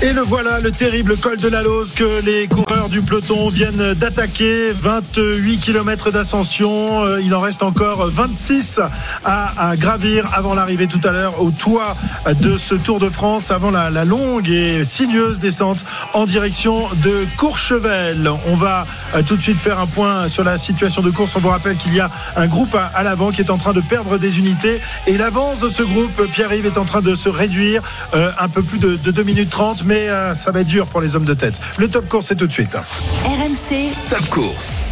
Et le voilà, le terrible col de la Lose que les coureurs du peloton viennent d'attaquer. 28 km d'ascension. Euh, il en reste encore 26 à, gravir avant l'arrivée tout à l'heure au toit de ce Tour de France, avant la, longue et sinueuse descente en direction de Courchevel. On va euh, tout de suite faire un point sur la situation de course. On vous rappelle qu'il y a un groupe à, l'avant qui est en train de perdre des unités. Et l'avance de ce groupe, Pierre-Yves, est en train de se réduire euh, un peu plus de, de 2 minutes 30 mais euh, ça va être dur pour les hommes de tête. Le top course, c'est tout de suite. RMC. Top course.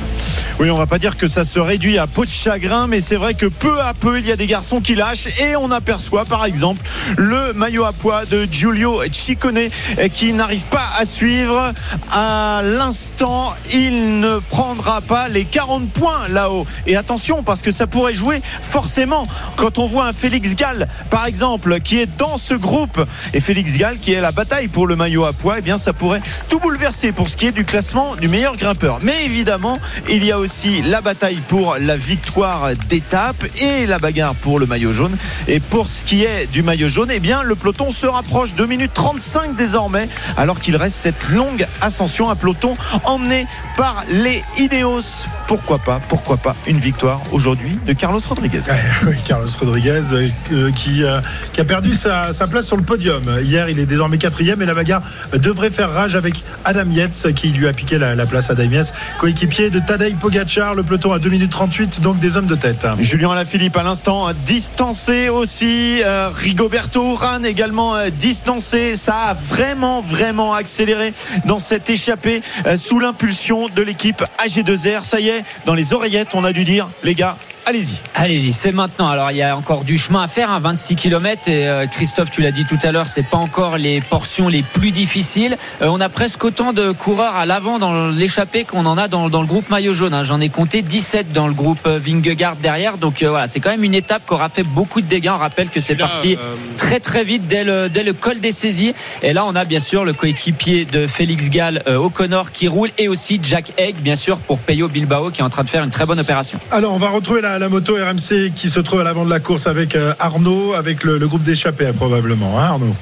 Oui, on va pas dire que ça se réduit à peau de chagrin, mais c'est vrai que peu à peu, il y a des garçons qui lâchent et on aperçoit par exemple le maillot à poids de Giulio Ciccone qui n'arrive pas à suivre. À l'instant, il ne prendra pas les 40 points là-haut. Et attention, parce que ça pourrait jouer forcément quand on voit un Félix Gall, par exemple, qui est dans ce groupe et Félix Gall qui est la bataille pour le maillot à poids, eh bien ça pourrait tout bouleverser pour ce qui est du classement du meilleur grimpeur. Mais évidemment, il y a aussi aussi la bataille pour la victoire d'étape et la bagarre pour le maillot jaune. Et pour ce qui est du maillot jaune, eh bien, le peloton se rapproche 2 minutes 35 désormais, alors qu'il reste cette longue ascension. Un peloton emmené par les Ineos. Pourquoi pas, pourquoi pas une victoire aujourd'hui de Carlos Rodriguez. oui, Carlos Rodriguez euh, qui, euh, qui, a perdu sa, place sur le podium. Hier, il est désormais quatrième et la bagarre devrait faire rage avec Adam Yates qui lui a piqué la, place. Adam Yates, coéquipier de Tadej Pogacar le peloton à 2 minutes 38, donc des hommes de tête. Julien Alaphilippe à l'instant distancé aussi. Euh, Rigoberto Urán également euh, distancé. Ça a vraiment, vraiment accéléré dans cette échappée euh, sous l'impulsion de l'équipe AG2R. Ça y est, dans les oreillettes, on a dû dire, les gars, allez-y. Allez-y, c'est maintenant. Alors il y a encore du chemin à faire, 26 hein, km et euh, Christophe, tu l'as dit tout à l'heure, c'est pas encore les portions les plus difficiles. Euh, on a presque autant de coureurs à l'avant dans l'échappée qu'on en a dans, le groupe maillot jaune. Hein. J'en ai compté 17 dans le groupe euh, Vingegaard derrière. Donc voilà, c'est quand même une étape qui aura fait beaucoup de dégâts. On rappelle que c'est parti très très vite dès le, dès le col des saisies. Et là, on a bien sûr le coéquipier de Félix Gall, O'Connor, qui roule et aussi Jack Egg, bien sûr, pour Peyo Bilbao qui est en train de faire une très bonne opération. Alors on va retrouver la la, moto RMC qui se trouve à l'avant de la course avec euh, Arnaud, avec le, groupe d'échappés probablement, hein, Arnaud?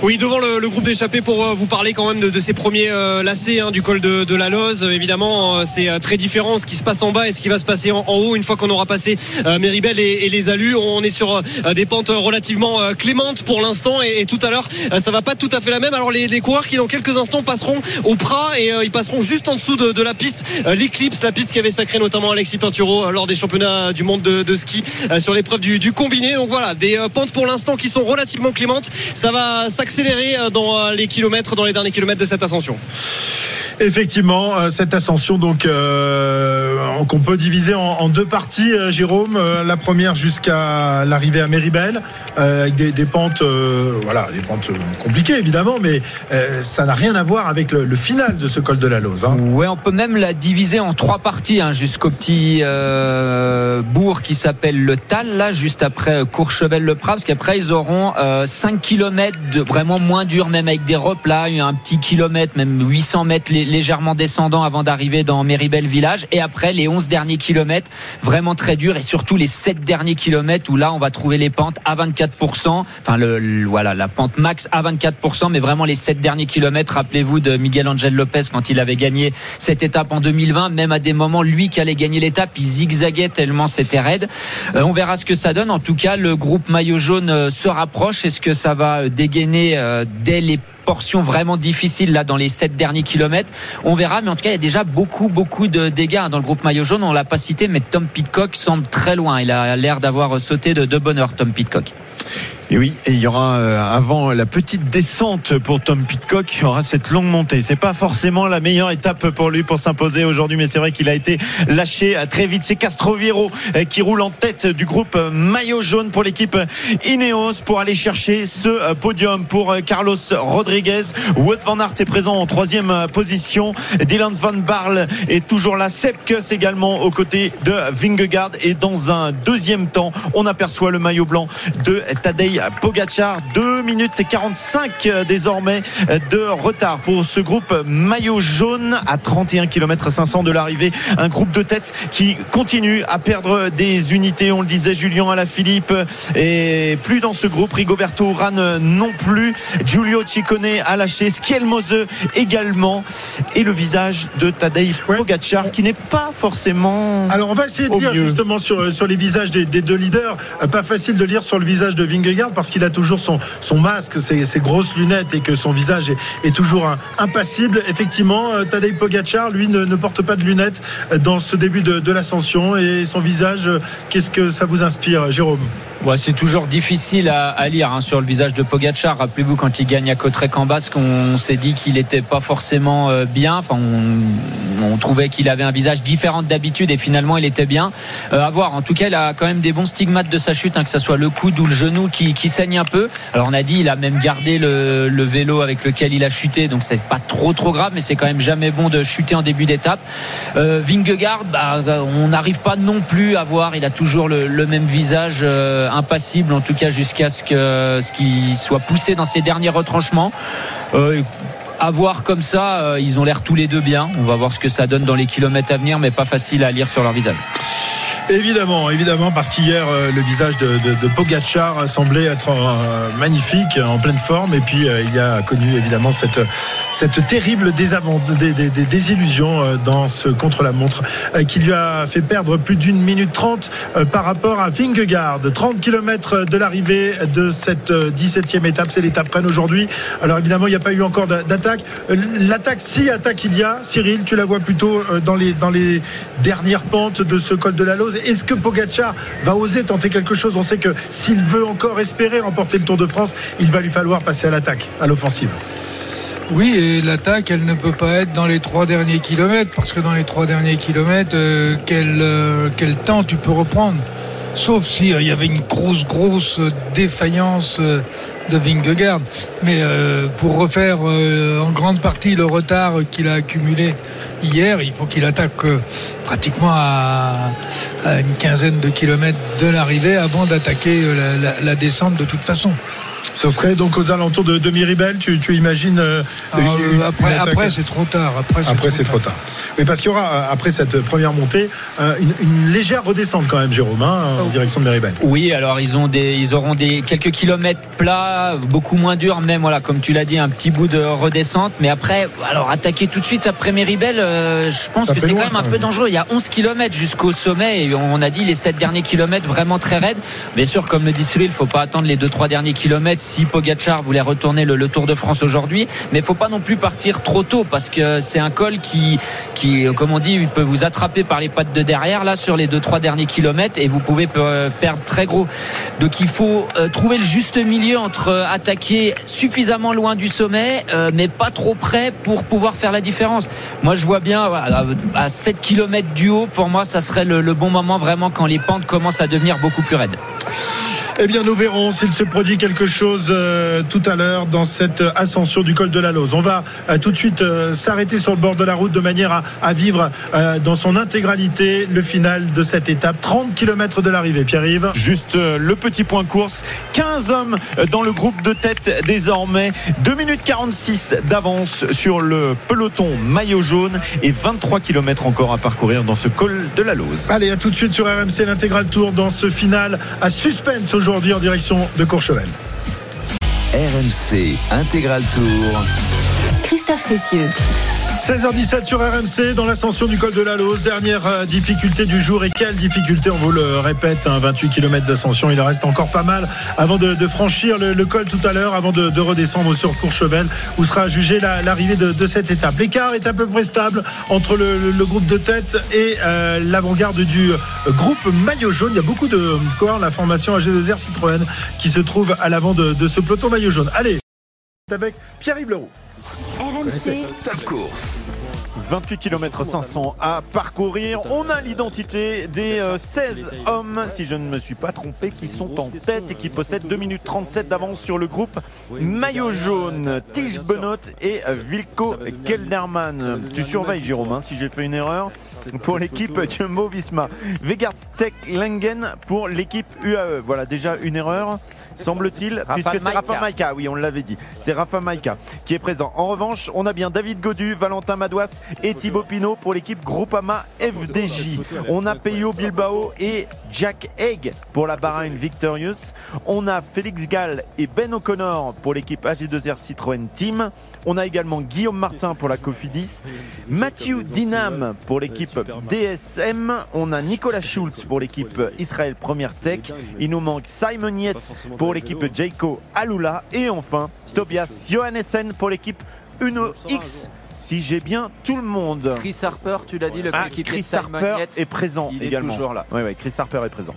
Oui, devant le, groupe d'échappés pour euh, vous parler quand même de, ces premiers euh, lacets hein, du col de, la Loze. Évidemment, euh, c'est très différent ce qui se passe en bas et ce qui va se passer en, haut une fois qu'on aura passé Méribel et, les alus. On est sur des pentes relativement clémentes pour l'instant et, tout à l'heure, ça va pas tout à fait la même. Alors les, coureurs qui dans quelques instants passeront au Prat et ils passeront juste en dessous de, la piste, l'Eclipse, la piste qui avait sacré notamment Alexis Pinturo lors des championnats du monde de, ski sur l'épreuve du, du, combiné. Donc voilà, des pentes pour l'instant qui sont relativement clémentes. Ça va accéléré euh, dans euh, les kilomètres, dans les derniers kilomètres de cette ascension. Effectivement, euh, cette ascension donc qu'on peut diviser en, deux parties, Jérôme. la première jusqu'à l'arrivée à Méribel, avec des, pentes, voilà, des pentes compliquées évidemment, mais ça n'a rien à voir avec le, final de ce col de la Lose. Hein. Ouais, on peut même la diviser en trois parties, hein, jusqu'au petit bourg qui s'appelle le Tal, là, juste après Courchevel-le-Prat, parce qu'après ils auront 5 km de vraiment moins dur, même avec des replats, un petit kilomètre, même 800 mètres légèrement descendant avant d'arriver dans Méribel village. Et après, les 11 derniers kilomètres, vraiment très dur Et surtout les 7 derniers kilomètres où là, on va trouver les pentes à 24%. Enfin, le, voilà, la pente max à 24%, mais vraiment les 7 derniers kilomètres. Rappelez-vous de Miguel Angel Lopez quand il avait gagné cette étape en 2020. Même à des moments, lui qui allait gagner l'étape, il zigzaguait tellement c'était raide. Euh, on verra ce que ça donne. En tout cas, le groupe maillot jaune euh, se rapproche. Est-ce que ça va euh, dégainer dès les portions vraiment difficiles là dans les 7 derniers kilomètres. On verra, mais en tout cas, il y a déjà beaucoup, beaucoup de dégâts hein, dans le groupe maillot jaune. On l'a pas cité, mais Tom Pitcock semble très loin. Il a l'air d'avoir sauté de, de bonheur, Tom Pitcock. Et oui, et il y aura euh, avant la petite descente pour Tom Pitcock, il y aura cette longue montée. C'est pas forcément la meilleure étape pour lui pour s'imposer aujourd'hui, mais c'est vrai qu'il a été lâché très vite. C'est Castroviro euh, qui roule en tête du groupe euh, maillot jaune pour l'équipe Ineos pour aller chercher ce podium pour Carlos Rodriguez. Wout van Aert est présent en troisième position. Dylan van Barle est toujours là. Sepkus également aux côtés de Vingegaard. Et dans un deuxième temps, on aperçoit le maillot blanc de Tadej Pogacar. 2 minutes et 45 euh, désormais euh, de retard pour ce groupe maillot jaune à 31 km 500 de l'arrivée. Un groupe de tête qui continue à perdre des unités. On le disait, Julien Alaphilippe et plus dans ce groupe. Rigoberto Urán non plus. Giulio Ciccone a lâché. Schielmose également. Et le visage de Tadej Pogacar qui n'est pas forcément. Alors on va essayer de lire justement sur, sur les visages des, des deux leaders. Euh, pas facile de lire sur le visage de Vingegaard parce qu'il a toujours son, son masque, ses, ses, grosses lunettes et que son visage est, toujours impassible. Effectivement, euh, Tadej Pogacar, lui, ne, porte pas de lunettes euh, dans ce début de, l'ascension et son visage, euh, qu'est-ce que ça vous inspire, Jérôme? Ouais, C'est toujours difficile à, lire hein, sur le visage de Pogacar. Rappelez-vous quand il gagne à Cotrec en Basque, on, s'est dit qu'il n'était pas forcément bien. Enfin, on, trouvait qu'il avait un visage différent d'habitude et finalement il était bien. À voir. En tout cas, il a quand même des bons stigmates de sa chute, hein, que ce soit le coude ou le genou qui, qui saigne un peu. Alors on a dit il a même gardé le, vélo avec lequel il a chuté, donc c'est pas trop trop grave, mais c'est quand même jamais bon de chuter en début d'étape. Euh, Vingegaard, bah, on n'arrive pas non plus à voir, il a toujours le, même visage euh, impassible, en tout cas jusqu'à ce qu'il soit poussé dans ses derniers retranchements. Euh, à voir comme ça, euh, ils ont l'air tous les deux bien. On va voir ce que ça donne dans les kilomètres à venir, mais pas facile à lire sur leur visage. Évidemment, évidemment, parce qu'hier, euh, le visage de, de, Pogacar semblait être euh, magnifique, en pleine forme. Et puis, euh, il a connu évidemment cette, cette terrible désillusion euh, dans ce contre-la-montre euh, qui lui a fait perdre plus d'une minute trente euh, par rapport à Vingegaard. 30 km de l'arrivée de cette 17e étape. C'est l'étape Rennes aujourd'hui. Alors, évidemment, il n'y a pas eu encore d'attaque. L'attaque, si attaque il y a, Cyril, tu la vois plutôt dans les, dans les dernières pentes de ce col de la Lose. Est-ce que Pogacar va oser tenter quelque chose On sait que s'il veut encore espérer remporter le Tour de France, il va lui falloir passer à l'attaque, à l'offensive. Oui, et l'attaque, elle ne peut pas être dans les trois derniers kilomètres, parce que dans les trois derniers kilomètres, euh, quel, euh, quel temps tu peux reprendre? Sauf s'il euh, y avait une grosse, grosse défaillance de Vingegaard. Mais euh, pour refaire euh, en grande partie le retard qu'il a accumulé hier, il faut qu'il attaque euh, pratiquement à, une quinzaine de kilomètres de l'arrivée avant d'attaquer la descente de toute façon. Ce serait donc aux alentours de, de Miribel, tu, tu imagines euh, Alors, une, Après, après c'est trop tard. Après, c'est après, trop, trop, tard. Mais parce qu'il y aura, après cette première montée, euh, une, une, légère redescente quand même, Jérôme, hein, en oh. direction de Miribel. Oui, alors ils, ont des, ils auront des, quelques kilomètres plats, beaucoup moins durs, même, voilà, comme tu l'as dit, un petit bout de redescente. Mais après, alors attaquer tout de suite après Miribel, euh, je pense Ça que c'est quand même un peu dangereux. Il y a 11 kilomètres jusqu'au sommet et on a dit les 7 derniers kilomètres vraiment très raides. Bien sûr, comme le dit Cyril, il ne faut pas attendre les 2-3 derniers kilomètres si Pogachar voulait retourner le, Tour de France aujourd'hui. Mais il faut pas non plus partir trop tôt parce que c'est un col qui, qui, comme on dit, peut vous attraper par les pattes de derrière là sur les deux trois derniers kilomètres et vous pouvez perdre très gros. Donc il faut euh, trouver le juste milieu entre euh, attaquer suffisamment loin du sommet, euh, mais pas trop près pour pouvoir faire la différence. Moi je vois bien à 7 km du haut, pour moi ça serait le bon moment vraiment quand les pentes commencent à devenir beaucoup plus raides. Eh bien, nous verrons s'il se produit quelque chose euh, tout à l'heure dans cette ascension du col de la Lose. On va euh, tout de suite euh, s'arrêter sur le bord de la route de manière à, à vivre euh, dans son intégralité le final de cette étape. 30 km de l'arrivée, Pierre-Yves. Juste euh, le petit point course. 15 hommes dans le groupe de tête désormais. 2 minutes 46 d'avance sur le peloton maillot jaune et 23 km encore à parcourir dans ce col de la Lose. Allez, à tout de suite sur RMC, l'intégral tour dans ce final à suspense aujourd'hui aujourd'hui en direction de Courchevel. RMC Intégral Tour. Christophe Cessieux. 16h17 sur RMC dans l'ascension du col de la Lose. Dernière euh, difficulté du jour et quelle difficulté, on vous le répète, 28 km d'ascension. Il en reste encore pas mal avant de, franchir le, col tout à l'heure, avant de, redescendre sur Courchevel où sera jugée l'arrivée de, cette étape. L'écart est à peu près stable entre le, groupe de tête et euh, l'avant-garde du groupe maillot jaune. Il y a beaucoup de corps, la formation AG2R Citroën qui se trouve à l'avant de, ce peloton maillot jaune. Allez, avec Pierre-Yves Leroux. RMC Top Course. 28 km 500 à parcourir. On a l'identité des 16 euh, hommes, si je ne me suis pas trompé, qui sont en tête et qui possèdent 2 minutes 37 d'avance sur le groupe Maillot jaune. Tige Benot et Vilko Kelderman. Tu surveilles Jérôme, hein, si j'ai fait une erreur pour l'équipe Jumbo Visma. Vegard Tech Langen pour l'équipe UAE. Voilà déjà une erreur, semble-t-il, puisque c'est Rafa Maika. Oui, on l'avait dit. C'est Rafa Maika qui est présent. En revanche, on a bien David Godu, Valentin Madouas et Thibaut Pinot pour l'équipe Groupama FDJ. On a Peyo Bilbao et Jack Egg pour la Bahrain Victorious. On a Félix Gall et Ben O'Connor pour l'équipe AG2R Citroën Team. On a également Guillaume Martin pour la Cofidis. Mathieu Dinam pour l'équipe DSM. On a Nicolas Schultz pour l'équipe Israël Première Tech. Il nous manque Simon Yates pour l'équipe Jayco Alula. Et enfin, Tobias Johannessen pour l'équipe Uno X si j'ai bien tout le monde. Chris Harper, tu l'as dit, le ah, Chris Harper est présent également. toujours là. Oui, oui, Chris Harper est présent.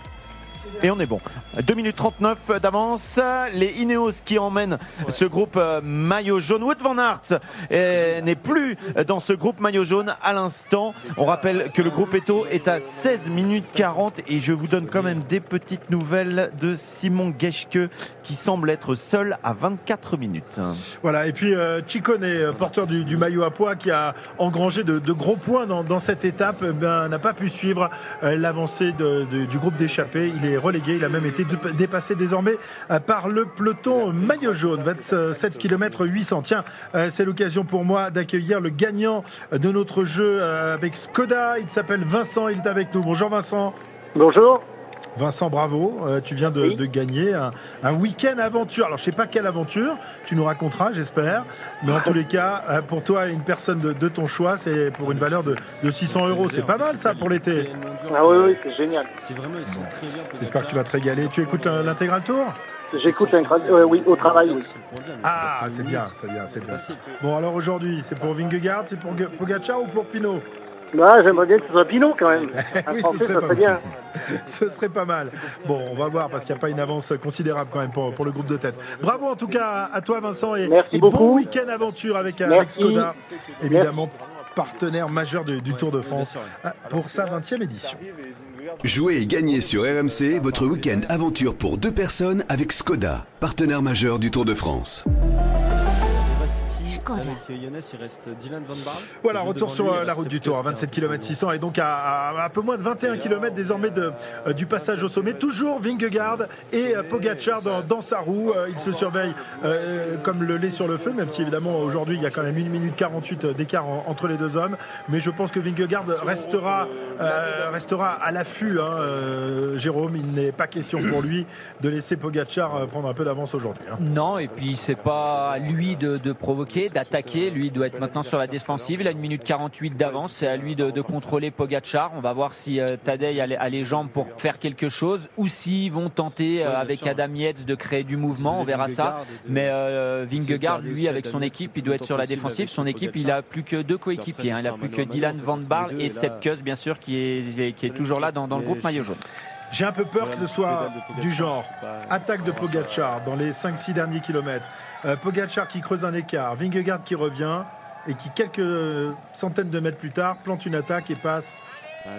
Et on est bon. 2 minutes 39 d'avance. Les Ineos qui emmènent ce groupe euh, maillot jaune. Wood Van Aert euh, n'est plus dans ce groupe maillot jaune à l'instant. On rappelle que le groupe Eto est à 16 minutes 40 et je vous donne quand même des petites nouvelles de Simon Geschke qui semble être seul à 24 minutes. Voilà, et puis euh, Chicone, porteur du, maillot à poids, qui a engrangé de, gros points dans, cette étape, ben, n'a pas pu suivre l'avancée du groupe d'échappée. Il est Il a même été dépassé désormais euh, par le peloton maillot jaune. 27 km 800. Tiens, euh, c'est l'occasion pour moi d'accueillir le gagnant de notre jeu euh, avec Skoda. Il s'appelle Vincent. Il est avec nous. Bonjour Vincent. Bonjour. Vincent, bravo. tu viens de, gagner un, week-end aventure. Alors, je sais pas quelle aventure, tu nous raconteras, j'espère. Mais en tous les cas, pour toi, une personne de, ton choix, c'est pour une valeur de, 600 euros. C'est pas mal, ça, pour l'été. Ah oui, oui, c'est génial. J'espère que tu vas te régaler. Tu écoutes l'intégral tour? J'écoute euh, oui, au travail, oui. Ah, c'est bien, c'est bien, c'est bien. Bon, alors aujourd'hui, c'est pour Vingegaard, c'est pour Pogacar ou pour Pinot bah, j'aimerais bien que ce soit Pinot quand même. oui, ce serait, pas bien. ce serait pas mal. Bon, on va voir parce qu'il n'y a pas une avance considérable quand même pour, pour, le groupe de tête. Bravo en tout cas à toi Vincent et, bon week-end aventure avec, avec Skoda. Évidemment, partenaire majeur du, du Tour de France pour sa 20e édition. Jouez et gagnez sur RMC votre week-end aventure pour deux personnes avec Skoda, partenaire majeur du Tour de France. Voilà, retour sur euh, la route du Tour, à 27 km 600 et donc à, un peu moins de 21 km désormais de, euh, du passage au sommet. Toujours Vingegaard et euh, Pogacar dans, sa roue. ils se surveillent comme le lait sur le feu, même si évidemment aujourd'hui il y a quand même 1 minute 48 d'écart entre les deux hommes. Mais je pense que Vingegaard restera, restera à l'affût, hein, Jérôme. Il n'est pas question pour lui de laisser Pogacar prendre un peu d'avance aujourd'hui. Hein. Non, et puis c'est pas à lui de, de provoquer, d'attaquer. Lui doit être maintenant sur la défensive. Il a une minute 48 d'avance. C'est à lui de, contrôler Pogachar. On va voir si euh, Tadej a, les jambes pour faire quelque chose ou s'ils vont tenter euh, avec Adam Yates de créer du mouvement. On verra ça. Mais euh, Vingegaard, lui, avec son équipe, il doit être sur la défensive. Son équipe, il a plus que deux coéquipiers. Hein. Il a plus que Dylan Van Barl et Sepp bien sûr, qui est, qui est toujours là dans, le groupe maillot jaune. J'ai un peu peur que ce soit du genre attaque de Pogachar dans les 5-6 derniers kilomètres. Euh, Pogachar qui creuse un écart, Vingegaard qui revient et qui quelques centaines de mètres plus tard plante une attaque et passe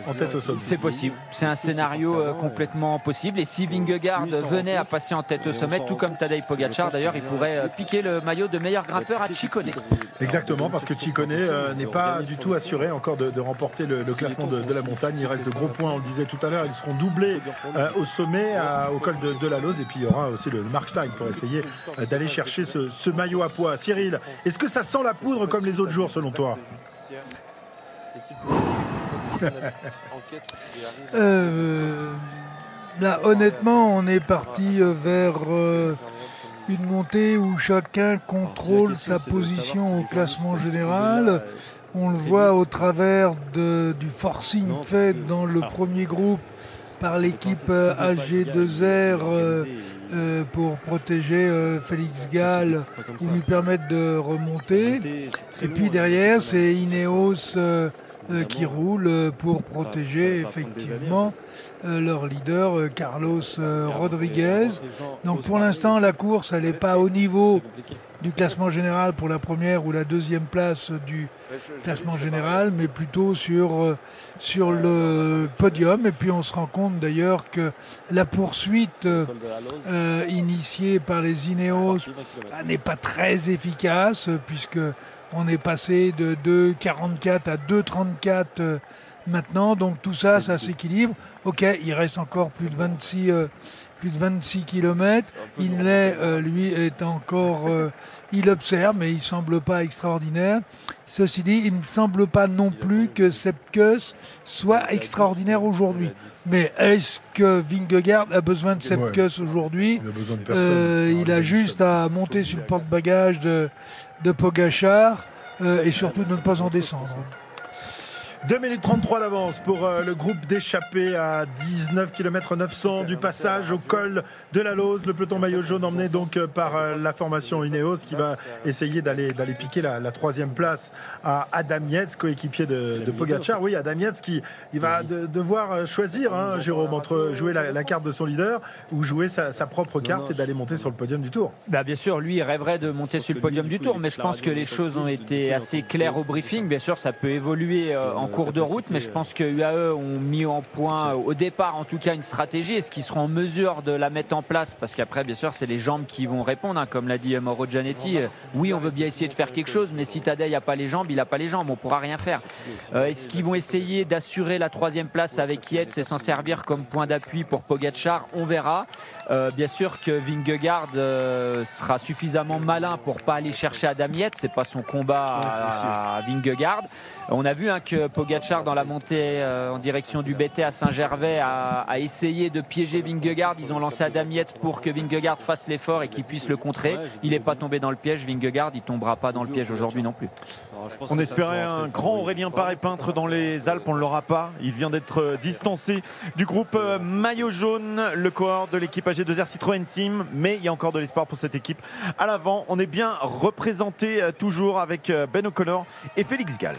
en tête au sommet. C'est possible. C'est un scénario euh, complètement possible. Et si Vingegaard venait à passer en tête au sommet, tout comme Tadej Pogacar, d'ailleurs, il pourrait euh, piquer le maillot de meilleur grimpeur à Chicone. Exactement, parce que Chicone euh, n'est pas du tout assuré encore de, remporter le, classement de, la montagne. Il reste de gros points, on le disait tout à l'heure. Ils seront doublés au sommet, au col de, la Lose. Et puis il y aura aussi le, Markstein pour essayer d'aller chercher ce, ce maillot à poids. Cyril, est-ce que ça sent la poudre comme les autres jours selon toi? Euh, là, honnêtement, on est parti euh, vers euh, une montée où chacun contrôle sa position au classement général. On le voit au travers de, du forcing fait dans le premier groupe par l'équipe euh, AG2R euh, euh, pour protéger euh, Félix Gall ou lui permettre de remonter. Et puis derrière, c'est Ineos euh, qui roule euh, pour protéger effectivement euh, leur leader euh, Carlos euh, Rodriguez. Donc pour l'instant, la course, elle n'est pas au niveau du classement général pour la première ou la deuxième place du classement général, mais plutôt sur, euh, sur le podium. Et puis on se rend compte d'ailleurs que la poursuite euh, euh, initiée par les Ineos n'est pas très efficace, euh, puisque on est passé de 2,44 à 2,34 euh, maintenant. Donc tout ça, ça s'équilibre. Ok, il reste encore plus de 26, euh, plus de 26 km. Inlay, euh, lui, est encore... euh, il observe, mais il semble pas extraordinaire. Ceci dit, il ne me semble pas non plus que Sepkus soit extraordinaire aujourd'hui. Mais est-ce que Vingegaard a besoin de Sepkus aujourd'hui? Il a besoin de personne. euh, il a juste à monter sur le porte-bagages de, de Pogachar euh, et surtout de ne pas en descendre. 2 minutes 33 d'avance pour euh, le groupe d'échappés à 19 km 900 du passage au col de la Lose. Le peloton maillot jaune emmené donc euh, par euh, la formation Ineos qui va essayer d'aller d'aller piquer la, la troisième place à Adam Yates, coéquipier de, de Pogacar. Oui, Adam Yates qui il va de- devoir choisir, hein, Jérôme, entre jouer la, la carte de son leader ou jouer sa, sa propre carte et d'aller monter sur le podium du Tour. Bah, bien sûr, lui, il rêverait de monter sur le podium du tour, mais je pense que les choses ont été assez claires au briefing. Bien sûr, ça peut évoluer euh, en cours de route, mais je pense que UAE ont mis en point, euh, au départ en tout cas, une stratégie. Est-ce qu'ils seront en mesure de la mettre en place? Parce qu'après, bien sûr, c'est les jambes qui vont répondre, hein, comme l'a dit euh, Mauro Gianetti. Euh, Oui, on veut bien essayer de faire quelque chose, mais si Tadej n'a pas les jambes, il n'a pas les jambes, on pourra rien faire. Euh, Est-ce qu'ils vont essayer d'assurer la troisième place avec Yates et s'en servir comme point d'appui pour Pogacar? On verra. Euh, bien sûr que Vingegaard euh, sera suffisamment malin pour pas aller chercher Adam Yates, c'est pas son combat à, à Vingegaard. On a vu hein, que Pogacar dans la montée euh, en direction du BT à Saint-Gervais a, a essayé de piéger Vingegaard. Ils ont lancé Adam Yates pour que Vingegaard fasse l'effort et qu'il puisse le contrer. Il n'est pas tombé dans le piège. Vingegaard, il tombera pas dans le piège aujourd'hui non plus. On espérait un grand Aurélien Paré-Peintre dans les Alpes, on ne l'aura pas. Il vient d'être euh, distancé du groupe euh, Maillot Jaune, le cohort de l'équipe AG2R Citroën Team. Mais il y a encore de l'espoir pour cette équipe. À l'avant, on est bien représenté euh, toujours avec euh, Ben O'Connor et Félix Gall.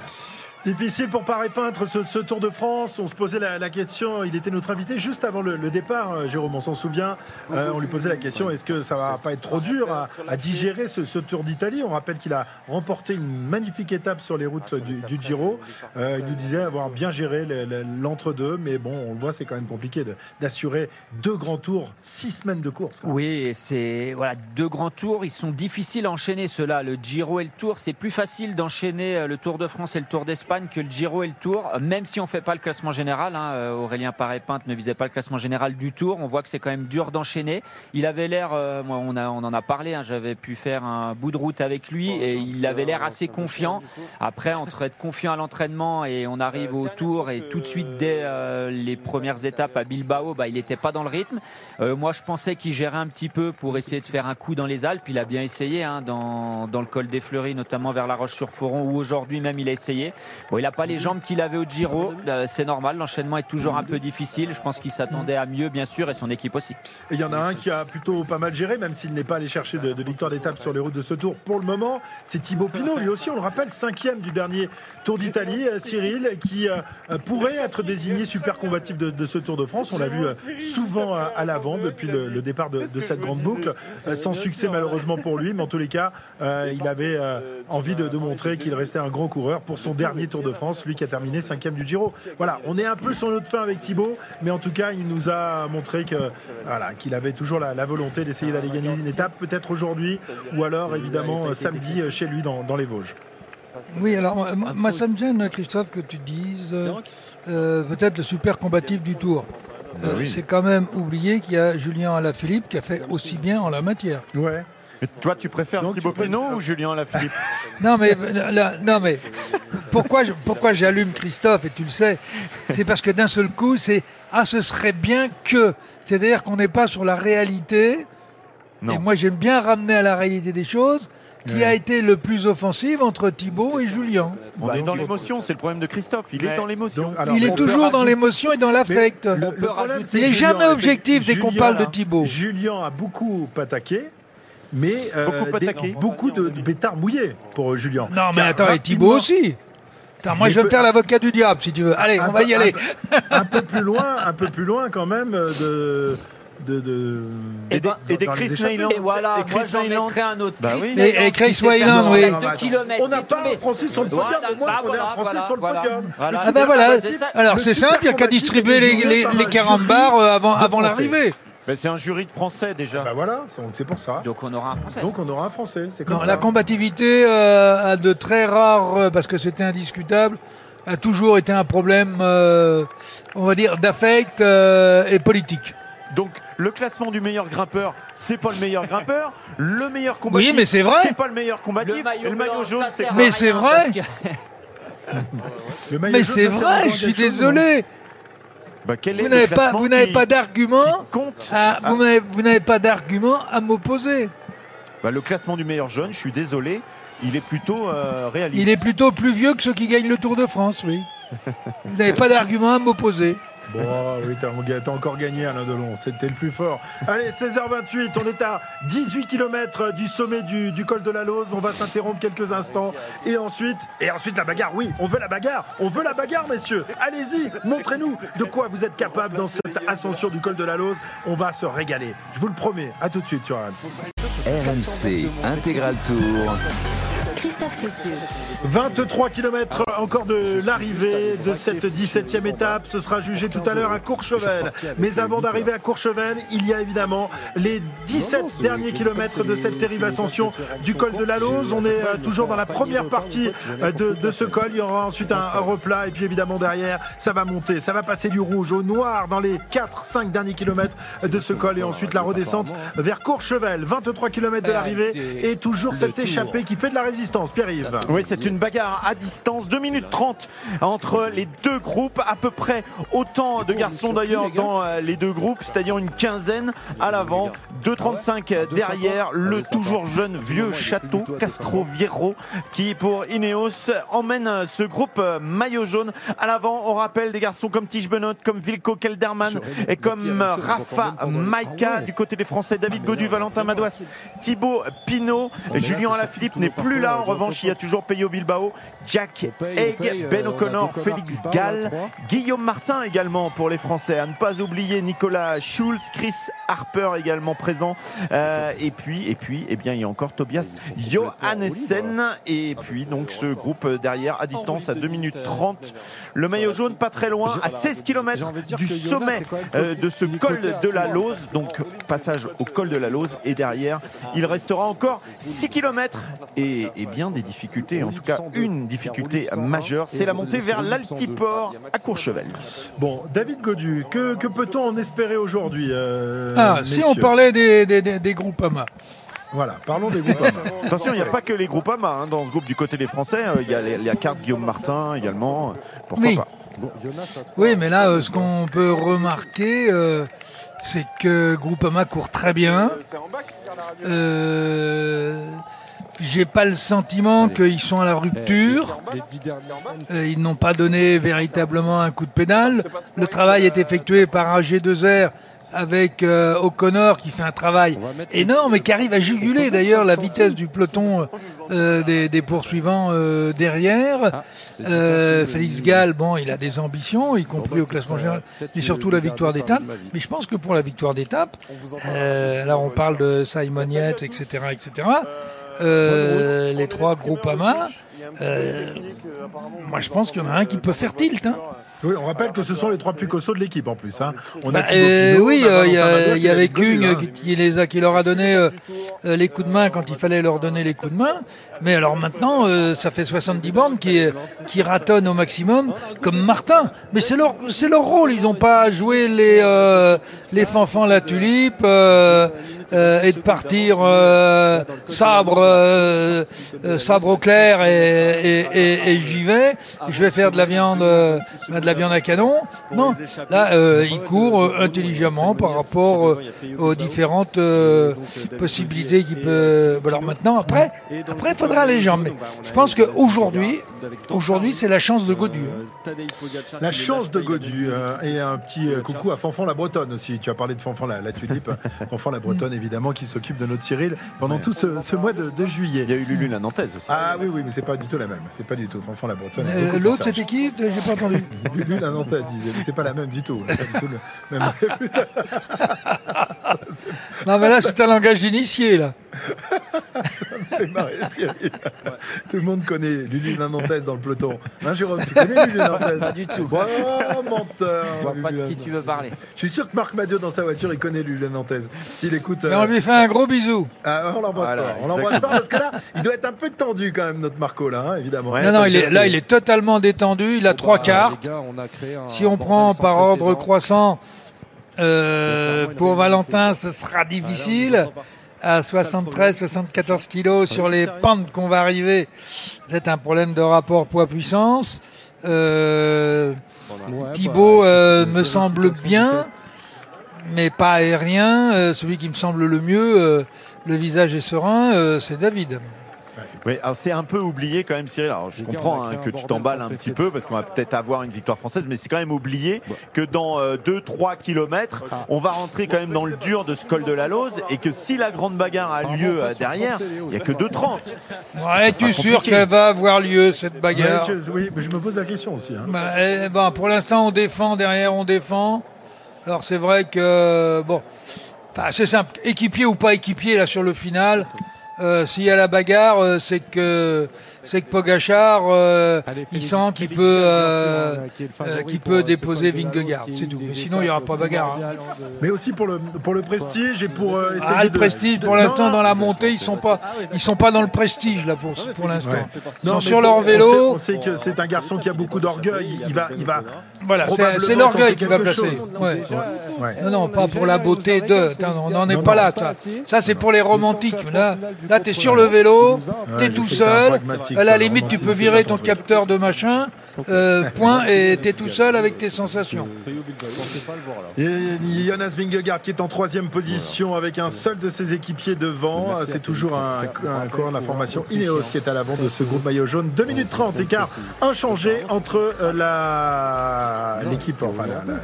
Difficile pour Paris Peintre ce, ce Tour de France. On se posait la, la question, il était notre invité juste avant le, le départ, euh, Jérôme, on s'en souvient. Euh, on lui posait la question, est-ce que ça va pas être trop dur à, à digérer ce, ce Tour d'Italie? On rappelle qu'il a remporté une magnifique étape sur les routes du, du Giro. Euh, il nous disait avoir bien géré le- le- l'entre-deux, mais bon, on le voit, c'est quand même compliqué de- d'assurer deux grands tours, six semaines de course. Oui, c'est voilà deux grands tours. Ils sont difficiles à enchaîner ceux-là. Le Giro et le Tour, c'est plus facile d'enchaîner le Tour de France et le Tour d'Espagne que le Giro et le Tour. Même si on fait pas le classement général, hein, euh, Aurélien Paré-Pinte ne visait pas le classement général du Tour. On voit que c'est quand même dur d'enchaîner. Il avait l'air, euh, moi, on, a, on en a parlé. hein, J'avais pu faire un bout de route avec lui et il avait l'air assez confiant. Après, entre être confiant à l'entraînement et on arrive au Tour et tout de suite dès euh, les premières étapes à Bilbao, bah, il n'était pas dans le rythme. Euh, moi, je pensais qu'il gérait un petit peu pour essayer de faire un coup dans les Alpes. Il a bien essayé hein, dans, dans le col des Fleuries, notamment vers la Roche-sur-Foron, où aujourd'hui même il a essayé. Il n'a pas les jambes qu'il avait au Giro. Euh, c'est normal, l'enchaînement est toujours un peu difficile. Je pense qu'il s'attendait à mieux, bien sûr, et son équipe aussi. Il y en a un qui a plutôt pas mal géré, même s'il n'est pas allé chercher de, victoire d'étape sur les routes de ce tour pour le moment. C'est Thibaut Pinot, lui aussi, on le rappelle, cinquième du dernier Tour d'Italie. Euh, Cyril, qui euh, pourrait être désigné super combatif de, ce Tour de France. On l'a vu souvent à, l'avant depuis le, départ de, cette grande boucle. Sans succès malheureusement pour lui, mais en tous les cas, il avait envie de, de montrer qu'il restait un grand coureur pour son dernier Tour de France, lui qui a terminé cinquième du Giro. Voilà, on est un peu sur notre fin avec Thibaut, mais en tout cas, il nous a montré que voilà, qu'il avait toujours la, la volonté d'essayer d'aller gagner une étape, peut-être aujourd'hui, ou alors évidemment euh, samedi euh, chez lui dans, dans les Vosges. Oui, alors moi, ça me gêne, Christophe, que tu dises euh, euh, peut-être le super combatif du Tour. Euh, oui. C'est quand même oublier qu'il y a Julien Alaphilippe qui a fait aussi bien en la matière. Ouais. Mais toi, tu préfères Donc, Thibaut Pinot ou Julien Alaphilippe Non mais, là, non, mais pourquoi, je- pourquoi j'allume Christophe, et tu le sais, c'est parce que d'un seul coup, c'est Ah, ce serait bien que. C'est-à-dire qu'on n'est pas sur la réalité. Non. Et moi, j'aime bien ramener à la réalité des choses. qui a été le plus offensive entre Thibaut et Julien. On est dans l'émotion, c'est le problème de Christophe. Il est dans l'émotion. Donc, alors, Il est toujours dans l'émotion et dans l'affect. Le, le problème, c'est Il est que jamais Julien, objectif dès qu'on parle de a- Thibaut. Julien a beaucoup attaqué. Mais euh, Beaucoup des- attaqué. beaucoup de, de pétards mouillés pour euh, Julien. Non, mais attends, et Thibaut aussi. Attends, moi, Mais je vais me faire l'avocat du diable, si tu veux. Allez, un on va peu- y aller. Un peu, un peu plus loin, un peu plus loin quand même euh, de. de, de Et des- dans- et des Chris. Neyland. Et voilà, Et moi Chris j'en Nyland. mettrais un autre. Bah oui. Et- Chris Wayland, oui. On n'a pas un Français sur le podium, Voilà, au moins bah on est un Français voilà, sur le podium. Voilà. Ah ben voilà. Alors c'est simple, il n'y a qu'à distribuer les, les, par les un 40 jury bars euh, avant, de avant l'arrivée. Ben, c'est un jury de français déjà. Bah voilà, c'est c'est pour ça. Donc on aura un français. Donc on aura un Français. C'est comme Non, ça. la combativité euh, a de très rares, euh, parce que c'était indiscutable, a toujours été un problème, euh, on va dire, d'affect euh, et politique. Donc le classement du meilleur grimpeur, c'est pas le meilleur grimpeur. Le meilleur combatif, Oui, mais c'est vrai. C'est pas le meilleur combatif. le maillot, Et le maillot blanc, jaune, ça c'est sert à Mais rien c'est vrai. parce que- Le maillot Mais jaune, c'est ça sert vrai, je suis quelque chose, désolé. Bah, quel est Vous n'avez pas, vous n'avez pas d'argument. à- vous n'avez vous n'avez pas d'argument à m'opposer. Bah, Le classement du meilleur jeune, je suis désolé, il est plutôt euh, réaliste. Il est plutôt plus vieux que ceux qui gagnent le Tour de France, oui. Vous n'avez pas d'argument à m'opposer. Bon, ah oui, t'as encore gagné Alain Delon, c'était le plus fort. Allez, 16h28, on est à 18 km du sommet du, du col de la Lose. On va s'interrompre quelques instants. Et ensuite, et ensuite la bagarre. Oui, on veut la bagarre. On veut la bagarre, messieurs. Allez-y, montrez-nous de quoi vous êtes capable dans cette ascension du col de la Lose. On va se régaler. Je vous le promets. À tout de suite sur RMC. RMC Intégral Tour. Christophe Cessieux. 23 km encore de l'arrivée de cette 17e étape. Ce sera jugé tout à l'heure à Courchevel. Mais avant d'arriver à Courchevel, il y a évidemment les 17 derniers kilomètres de cette terrible ascension du col de la Lose. On est euh, toujours dans la première partie euh, de, de ce col. Il y aura ensuite un, un replat. Et puis évidemment derrière, ça va monter. Ça va passer du rouge au noir dans les 4-5 derniers kilomètres de ce col. Et ensuite la redescente vers Courchevel. 23 km de l'arrivée. Et toujours cette échappée qui fait de la résistance. Pierre-Yves. Oui, c'est une bagarre à distance, 2 minutes 30 entre les deux groupes, à peu près autant de garçons d'ailleurs dans euh, les deux groupes, c'est-à-dire une quinzaine à l'avant, 2,35 derrière, le toujours jeune vieux château Castro Viejo qui pour Ineos emmène euh, ce groupe euh, maillot jaune à l'avant. On rappelle des garçons comme Tige Benoît, comme Vilko Kelderman et comme Rafa Maika du côté des Français, David Godu, Valentin Madouas, Thibaut Pinot, Julien Alaphilippe n'est plus là. En revanche, il y a toujours Peyo Bilbao, Jack Egg, Ben O'Connor, Félix Gall, Guillaume Martin également pour les Français. À ne pas oublier Nicolas Schulz, Chris Harper également présent. Euh, et puis, et puis, eh bien, il y a encore Tobias Johannessen. Et puis, donc, ce groupe derrière à distance à 2 minutes 30. Le maillot jaune pas très loin, à 16 km du sommet euh, de ce col de la Lose. Donc, passage au col de la Lose. Et derrière, il restera encore 6 km et, et bien des difficultés. En tout cas, une difficulté majeure, c'est la montée vers l'Altiport à Courchevel. Bon, David Godu, que, que peut-on en espérer aujourd'hui euh, Ah, si on parlait des, des, des, des groupes AMA. Voilà, parlons des groupes. Attention, il n'y a pas que les groupes AMA hein, dans ce groupe du côté des Français. euh, Il y a les- la carte Guillaume Martin également. Pourquoi Oui. pas Oui, mais là, euh, ce qu'on peut remarquer, euh, c'est que Groupama court très bien. Euh, J'ai pas le sentiment qu'ils sont à la rupture. Euh, ils n'ont pas donné véritablement un coup de pédale. Le travail est effectué par un G2R avec euh, O'Connor qui fait un travail énorme et qui arrive à juguler d'ailleurs la vitesse du peloton euh, des, des poursuivants euh, derrière. Euh, Félix Gall, bon, il a des ambitions, y compris au classement général, mais surtout la victoire d'étape. Mais je pense que pour la victoire d'étape, euh, là on parle de Simon Yates, etc., etc. Euh, les trois groupes AMA, euh, moi je pense qu'il y en a un qui peut faire tilt. Hein. Oui, on rappelle que ce sont les trois plus costauds de l'équipe en plus. hein. On Bah, Thibaut euh, oui, a euh, il y, a- avait Kung hein. qui, qui les a, qui leur a donné euh, euh, les coups de main quand il fallait leur donner les coups de main. Mais alors maintenant, euh, ça fait 70 bornes qui, qui ratonnent au maximum, comme Martin. Mais c'est leur, c'est leur rôle. Ils n'ont pas joué les, euh, les fanfans la tulipe euh, euh, et de partir euh, sabre, euh, euh, sabre au clair et, et, et- et j'y vais. Je vais faire de la viande, euh, de de la viande à canon. Non, là, euh, il court euh, intelligemment par rapport euh, aux différentes euh, possibilités qu'il peut. Bon, alors maintenant, après, après, il faudra les jambes. Mais je pense qu'aujourd'hui, aujourd'hui, c'est la chance de Godu. hein. La chance de Godu euh, et un petit coucou à Fanfan la Bretonne aussi. Tu as parlé de Fanfan la, la tulipe. Fanfan la Bretonne évidemment qui s'occupe de notre Cyril pendant tout ce, ce mois de, de juillet. Il y a eu Lulu la Nantaise aussi. Ah oui oui mais c'est pas du tout la même. C'est pas du tout Fanfan la Bretonne. Euh, L'autre, c'était qui J'ai pas entendu. Lulu la Nantaise disait. C'est pas la même du tout. Pas du tout le même. Non, mais là, c'est un langage d'initié, là. fait marrer Cyril. Tout le monde connaît Lulu la Nantaise dans le peloton. Hein Jérôme, tu connais Lulu la Nantaise Pas du tout. Oh menteur. Je vois pas de qui tu veux parler. Je suis sûr que Marc Madiot dans sa voiture, il connaît Lulu. S'il écoute. Et on euh, lui fait un gros bisou. Ah, on l'embrasse Voilà, fort. On l'embrasse fort parce que là, il doit être un peu tendu quand même, notre Marco, là, hein, évidemment. Ouais, non, non, il est, là, il est totalement détendu. Il a trois cartes. Si on prend par ordre croissant, euh, pour Valentin, ce sera difficile. À 73-74 kilos sur les pentes qu'on va arriver, c'est un problème de rapport poids-puissance. Euh, Thibaut euh, me semble bien, mais pas aérien. Euh, celui qui me semble le mieux, le visage est serein, c'est David. Oui, alors c'est un peu oublié quand même, Cyril. Alors je comprends hein, que tu t'emballes un petit peu parce qu'on va peut-être avoir une victoire française, mais c'est quand même oublié que dans 2-3 kilomètres, on va rentrer quand même dans le dur de ce col de la Lose et que si la grande bagarre a lieu euh, derrière, il n'y a que 2,30. Ouais, tu es sûr qu'elle va avoir lieu cette bagarre? Ouais, je, oui, mais je me pose la question aussi. hein. Bah, eh ben, Pour l'instant, on défend, derrière, on défend. Alors, c'est vrai que, bon, c'est simple. Équipier ou pas équipier, là, sur le final, euh, s'il y a la bagarre, euh, c'est que. C'est que Pogachar, euh, il sent qu'il peut, euh, euh, qu'il peut déposer Vingegaard, c'est tout. Mais sinon, il n'y aura pas bagarre. hein. Mais aussi pour le, pour le prestige et pour euh, essayer Ah, le de- prestige, pour l'instant, dans la montée, ils sont pas, ils sont pas dans le prestige là pour, pour l'instant. Ouais. Ils sont sur leur on vélo. sait- On sait, que c'est un garçon qui a beaucoup d'orgueil. Il va, il va. Voilà, c'est- l'orgueil qui va placer. chose. Ouais. Ouais. Non, non, pas pour la beauté de. On n'en est pas là. Ça, ça c'est pour les romantiques. Là, là tu es sur le vélo, tout t'es un seul. À la limite, tu peux virer ton capteur de machin. euh, point, et tu es tout seul avec tes sensations. Et Jonas Vingegaard qui est en troisième position avec un seul de ses équipiers devant. C'est toujours un, un coureur de la formation Ineos qui est à l'avant de ce groupe maillot jaune. 2 minutes 30, écart inchangé entre euh, la l'équipe, enfin la- la-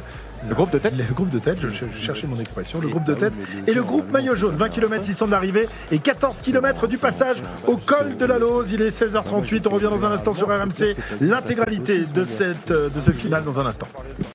Le groupe de tête le groupe de tête, je, je cherchais mon expression, le groupe de tête et le groupe maillot jaune. 20 km 600 de l'arrivée et 14 km du passage au col de la Lose. Il est 16h38. On revient dans un instant sur RMC. L'intégralité de, cette, de ce final dans un instant.